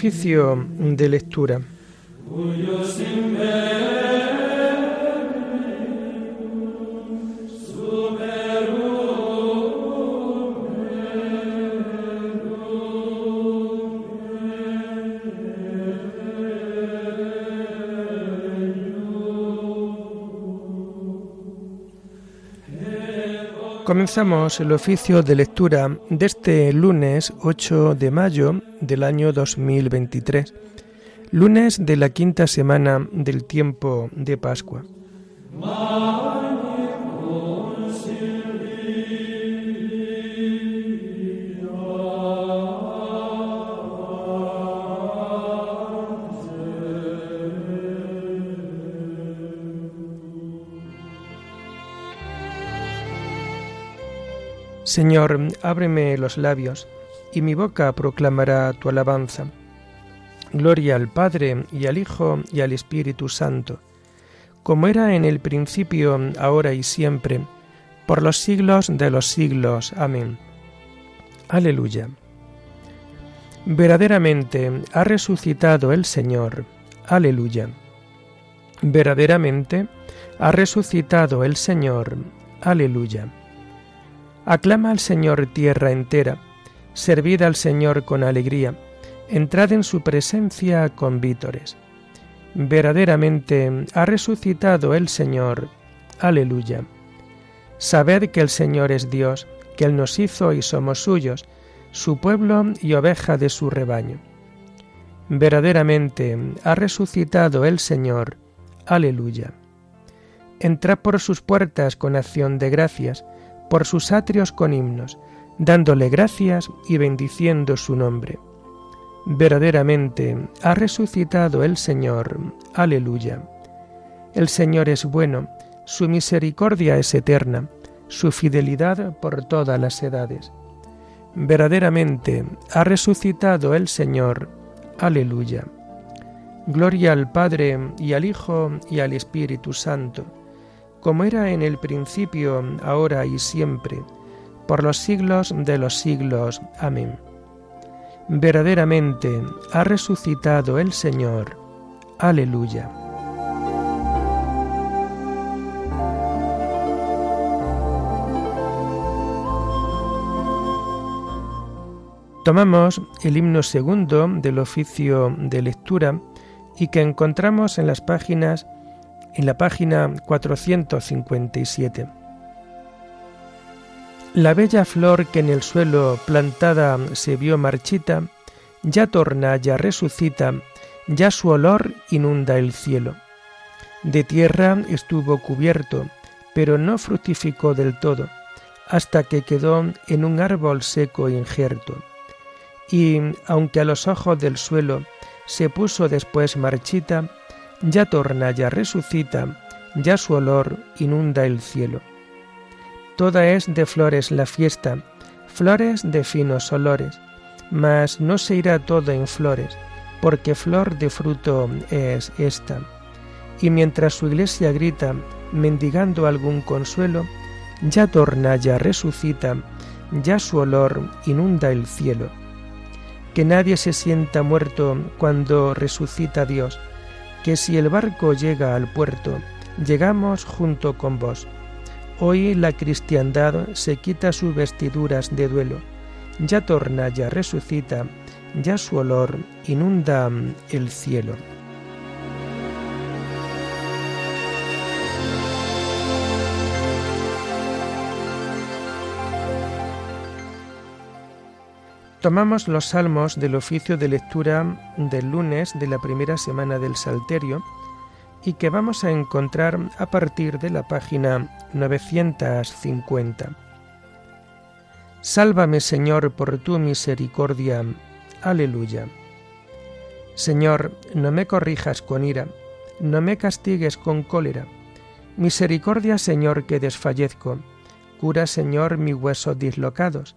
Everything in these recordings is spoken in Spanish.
Oficio de lectura. Comenzamos el oficio de lectura de este lunes 8 de mayo del año 2023, lunes de la quinta semana del tiempo de Pascua. Señor, ábreme los labios, y mi boca proclamará tu alabanza. Gloria al Padre, y al Hijo, y al Espíritu Santo, como era en el principio, ahora y siempre, por los siglos de los siglos. Amén. Aleluya. Verdaderamente ha resucitado el Señor. Aleluya. Verdaderamente ha resucitado el Señor. Aleluya. Aclama al Señor tierra entera, servid al Señor con alegría, entrad en su presencia con vítores. Verdaderamente ha resucitado el Señor. Aleluya. Sabed que el Señor es Dios, que Él nos hizo y somos suyos, su pueblo y oveja de su rebaño. Verdaderamente ha resucitado el Señor. Aleluya. Entrad por sus puertas con acción de gracias, por sus atrios con himnos, dándole gracias y bendiciendo su nombre. Verdaderamente ha resucitado el Señor. Aleluya. El Señor es bueno, su misericordia es eterna, su fidelidad por todas las edades. Verdaderamente ha resucitado el Señor. Aleluya. Gloria al Padre y al Hijo y al Espíritu Santo como era en el principio, ahora y siempre, por los siglos de los siglos. Amén. Verdaderamente ha resucitado el Señor. Aleluya. Tomamos el himno segundo del oficio de lectura y que encontramos en las páginas en la página 457. La bella flor que en el suelo plantada se vio marchita, ya torna, ya resucita, ya su olor inunda el cielo. De tierra estuvo cubierto, pero no fructificó del todo, hasta que quedó en un árbol seco injerto. Y, aunque a los ojos del suelo se puso después marchita, ya torna, ya resucita, ya su olor inunda el cielo. Toda es de flores la fiesta, flores de finos olores, mas no se irá todo en flores, porque flor de fruto es esta. Y mientras su iglesia grita, mendigando algún consuelo, ya torna, ya resucita, ya su olor inunda el cielo. Que nadie se sienta muerto cuando resucita Dios, que si el barco llega al puerto, llegamos junto con vos. Hoy la cristiandad se quita sus vestiduras de duelo, ya torna, ya resucita, ya su olor inunda el cielo. Tomamos los salmos del oficio de lectura del lunes de la primera semana del Salterio y que vamos a encontrar a partir de la página 950. Sálvame, Señor, por tu misericordia. Aleluya. Señor, no me corrijas con ira, no me castigues con cólera. Misericordia, Señor, que desfallezco. Cura, Señor, mis huesos dislocados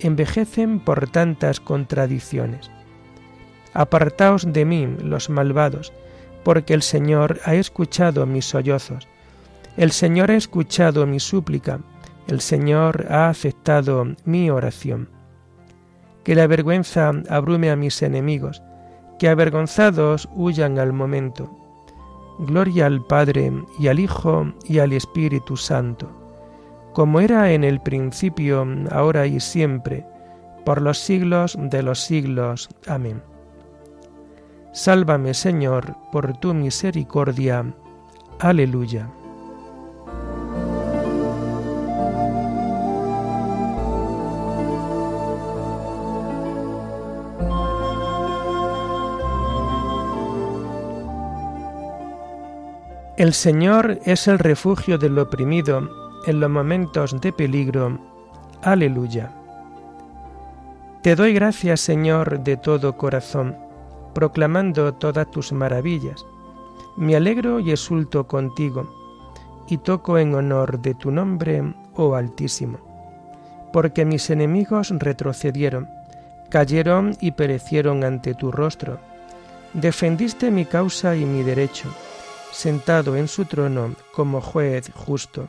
envejecen por tantas contradicciones. Apartaos de mí, los malvados, porque el Señor ha escuchado mis sollozos, el Señor ha escuchado mi súplica, el Señor ha aceptado mi oración. Que la vergüenza abrume a mis enemigos, que avergonzados huyan al momento. Gloria al Padre y al Hijo y al Espíritu Santo, como era en el principio, ahora y siempre, por los siglos de los siglos. Amén. Sálvame, Señor, por tu misericordia. Aleluya. El Señor es el refugio del oprimido en los momentos de peligro. Aleluya. Te doy gracias, Señor, de todo corazón, proclamando todas tus maravillas. Me alegro y exulto contigo, y toco en honor de tu nombre, oh Altísimo, porque mis enemigos retrocedieron, cayeron y perecieron ante tu rostro. Defendiste mi causa y mi derecho sentado en su trono como juez justo.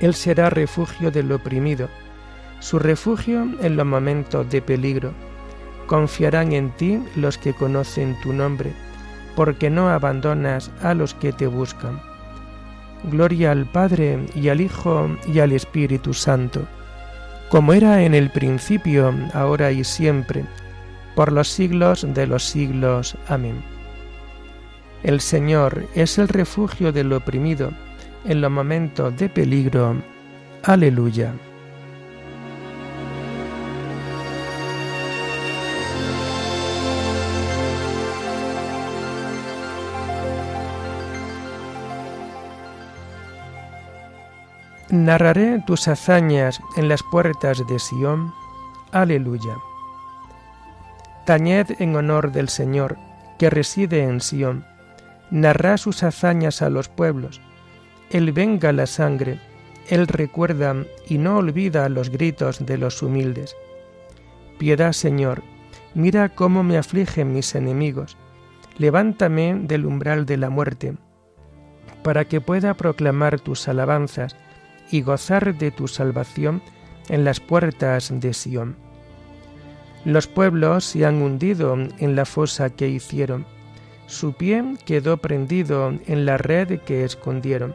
Él será refugio del oprimido, su refugio en los momentos de peligro. Confiarán en ti los que conocen tu nombre, porque no abandonas a los que te buscan. Gloria al Padre y al Hijo y al Espíritu Santo, como era en el principio, ahora y siempre, por los siglos de los siglos. Amén. El Señor es el refugio del oprimido en los momentos de peligro. Aleluya. Narraré tus hazañas en las puertas de Sión. Aleluya. Tañed en honor del Señor, que reside en Sión narra sus hazañas a los pueblos. Él venga la sangre, Él recuerda y no olvida los gritos de los humildes. Piedad, Señor, mira cómo me afligen mis enemigos. Levántame del umbral de la muerte, para que pueda proclamar tus alabanzas y gozar de tu salvación en las puertas de Sión. Los pueblos se han hundido en la fosa que hicieron su pie quedó prendido en la red que escondieron.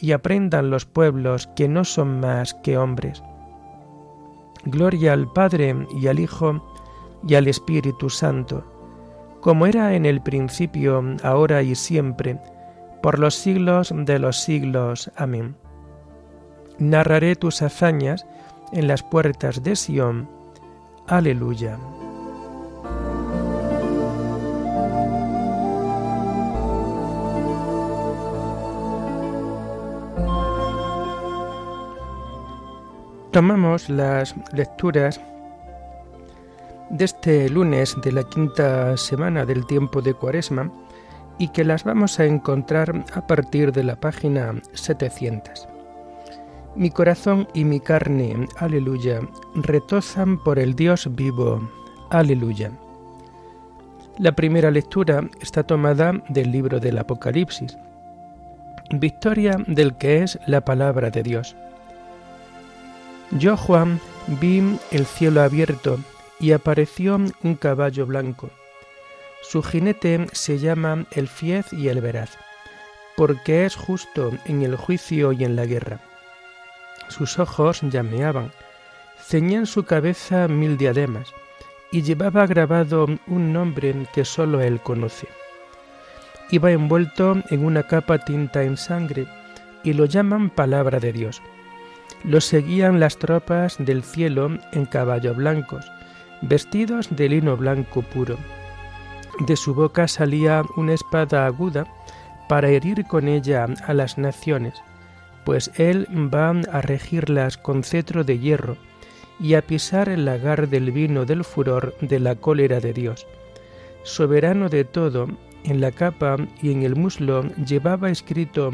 y aprendan los pueblos que no son más que hombres. Gloria al Padre y al Hijo y al Espíritu Santo, como era en el principio, ahora y siempre, por los siglos de los siglos. Amén. Narraré tus hazañas en las puertas de Sión. Aleluya. Tomamos las lecturas de este lunes de la quinta semana del tiempo de Cuaresma y que las vamos a encontrar a partir de la página 700. Mi corazón y mi carne, aleluya, retozan por el Dios vivo, aleluya. La primera lectura está tomada del libro del Apocalipsis, victoria del que es la palabra de Dios. Yo, Juan, vi el cielo abierto y apareció un caballo blanco. Su jinete se llama el fiez y el veraz, porque es justo en el juicio y en la guerra. Sus ojos llameaban, ceñían su cabeza mil diademas, y llevaba grabado un nombre que sólo él conoce. Iba envuelto en una capa tinta en sangre y lo llaman palabra de Dios. Lo seguían las tropas del cielo en caballos blancos, vestidos de lino blanco puro. De su boca salía una espada aguda para herir con ella a las naciones, pues él va a regirlas con cetro de hierro y a pisar el lagar del vino del furor de la cólera de Dios. Soberano de todo, en la capa y en el muslo llevaba escrito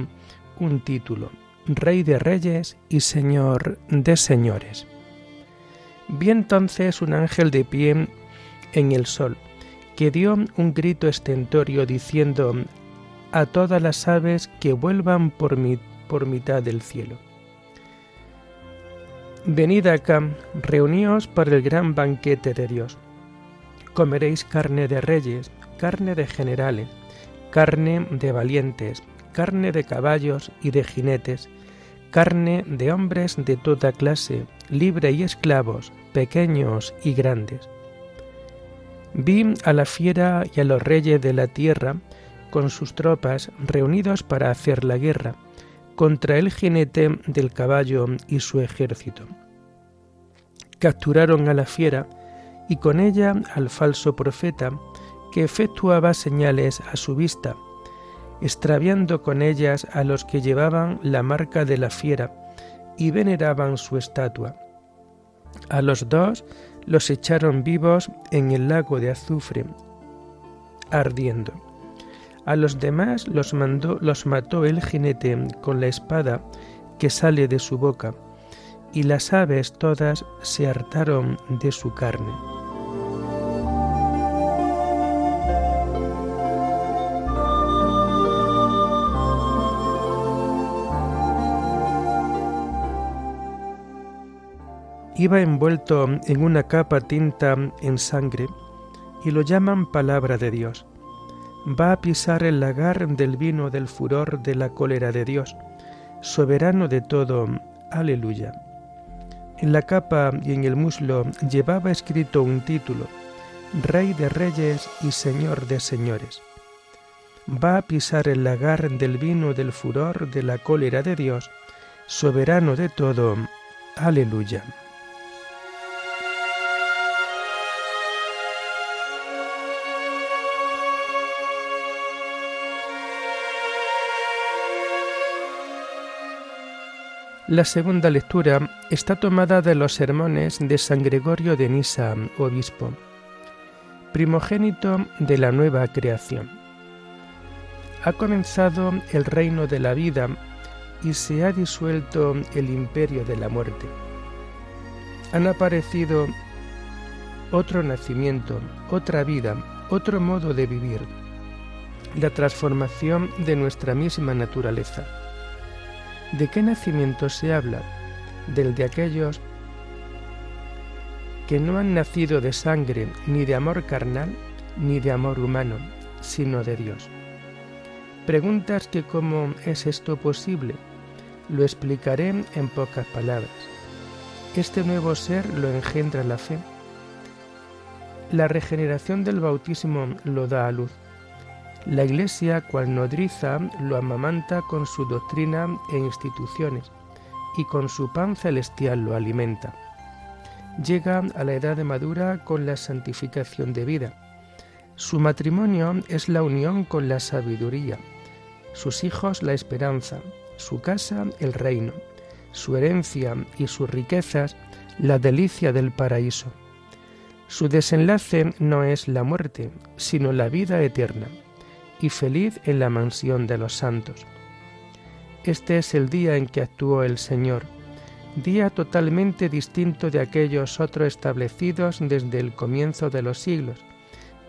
un título, Rey de Reyes y Señor de Señores. Vi entonces un ángel de pie en el sol, que dio un grito estentorio diciendo a todas las aves que vuelvan por, por mitad del cielo Venid acá, reuníos para el gran banquete de Dios. Comeréis carne de reyes, carne de generales, carne de valientes, carne de caballos y de jinetes, carne de hombres de toda clase, libre y esclavos, pequeños y grandes. Vi a la fiera y a los reyes de la tierra con sus tropas reunidos para hacer la guerra contra el jinete del caballo y su ejército. Capturaron a la fiera y con ella al falso profeta que efectuaba señales a su vista, extraviando con ellas a los que llevaban la marca de la fiera y veneraban su estatua. A los dos los echaron vivos en el lago de azufre, ardiendo. A los demás los, mandó, los mató el jinete con la espada que sale de su boca, y las aves todas se hartaron de su carne. Iba envuelto en una capa tinta en sangre y lo llaman palabra de Dios va a pisar el lagar del vino del furor de la cólera de Dios, soberano de todo. Aleluya. En la capa y en el muslo llevaba escrito un título, Rey de Reyes y Señor de Señores. Va a pisar el lagar del vino del furor de la cólera de Dios, soberano de todo. Aleluya. La segunda lectura está tomada de los sermones de San Gregorio de Nisa, obispo, primogénito de la nueva creación. Ha comenzado el reino de la vida y se ha disuelto el imperio de la muerte. Han aparecido otro nacimiento, otra vida, otro modo de vivir, la transformación de nuestra misma naturaleza ¿De qué nacimiento se habla? Del de aquellos que no han nacido de sangre, ni de amor carnal, ni de amor humano, sino de Dios. Preguntas que cómo es esto posible. Lo explicaré en pocas palabras. Este nuevo ser lo engendra la fe. La regeneración del bautismo lo da a luz. La Iglesia, cual nodriza, lo amamanta con su doctrina e instituciones, y con su pan celestial lo alimenta. Llega a la edad de madura con la santificación de vida. Su matrimonio es la unión con la sabiduría, sus hijos la esperanza, su casa el reino, su herencia y sus riquezas la delicia del paraíso. Su desenlace no es la muerte, sino la vida eterna y feliz en la mansión de los santos. Este es el día en que actuó el Señor, día totalmente distinto de aquellos otros establecidos desde el comienzo de los siglos,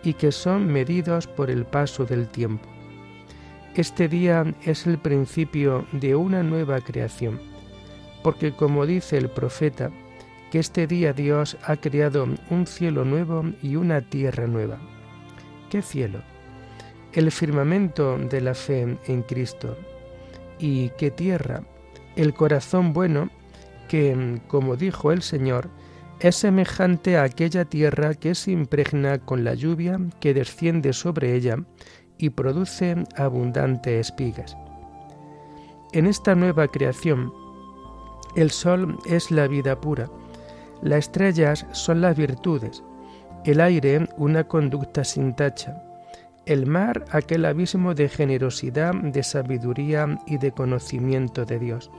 y que son medidos por el paso del tiempo. Este día es el principio de una nueva creación, porque como dice el profeta, que este día Dios ha creado un cielo nuevo y una tierra nueva. ¿Qué cielo? El firmamento de la fe en Cristo. ¿Y qué tierra? El corazón bueno que, como dijo el Señor, es semejante a aquella tierra que se impregna con la lluvia que desciende sobre ella y produce abundantes espigas. En esta nueva creación, el sol es la vida pura, las estrellas son las virtudes, el aire una conducta sin tacha, el mar aquel abismo de generosidad, de sabiduría y de conocimiento de Dios,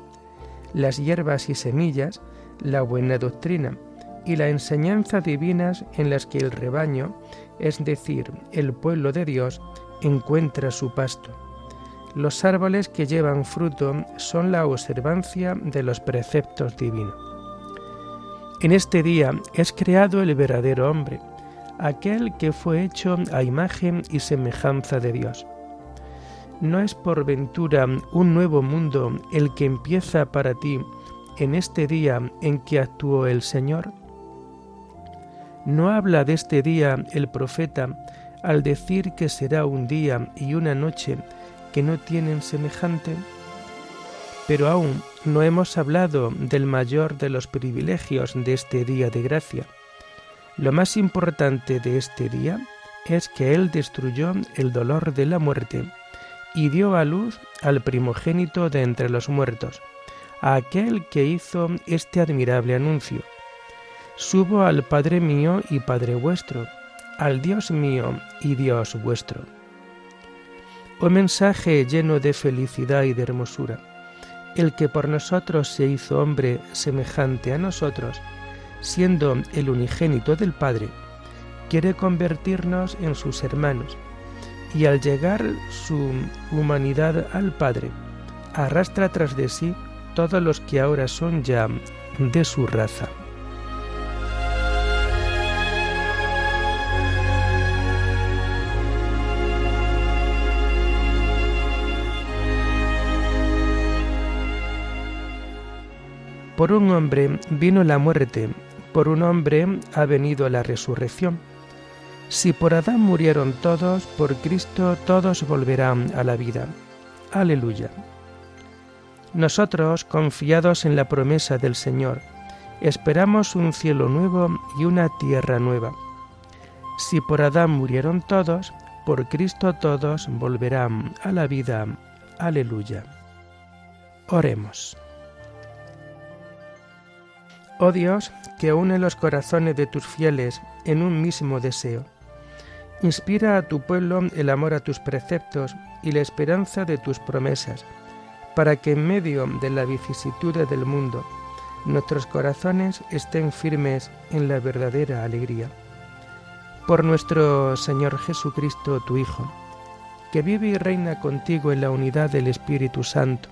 las hierbas y semillas, la buena doctrina y la enseñanza divinas en las que el rebaño, es decir, el pueblo de Dios, encuentra su pasto. Los árboles que llevan fruto son la observancia de los preceptos divinos. En este día es creado el verdadero hombre, aquel que fue hecho a imagen y semejanza de Dios. ¿No es por ventura un nuevo mundo el que empieza para ti en este día en que actuó el Señor? ¿No habla de este día el profeta al decir que será un día y una noche que no tienen semejante? Pero aún no hemos hablado del mayor de los privilegios de este día de gracia. Lo más importante de este día es que Él destruyó el dolor de la muerte y dio a luz al primogénito de entre los muertos, a aquel que hizo este admirable anuncio. Subo al Padre mío y Padre vuestro, al Dios mío y Dios vuestro. Oh mensaje lleno de felicidad y de hermosura el que por nosotros se hizo hombre semejante a nosotros, siendo el unigénito del Padre, quiere convertirnos en sus hermanos, y al llegar su humanidad al Padre, arrastra tras de sí todos los que ahora son ya de su raza. Por un hombre vino la muerte, por un hombre ha venido la resurrección. Si por Adán murieron todos, por Cristo todos volverán a la vida. Aleluya. Nosotros, confiados en la promesa del Señor, esperamos un cielo nuevo y una tierra nueva. Si por Adán murieron todos, por Cristo todos volverán a la vida. Aleluya. Oremos. Oh Dios, que une los corazones de tus fieles en un mismo deseo. Inspira a tu pueblo el amor a tus preceptos y la esperanza de tus promesas, para que en medio de la vicisitud del mundo nuestros corazones estén firmes en la verdadera alegría. Por nuestro Señor Jesucristo, tu Hijo, que vive y reina contigo en la unidad del Espíritu Santo,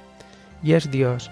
y es Dios,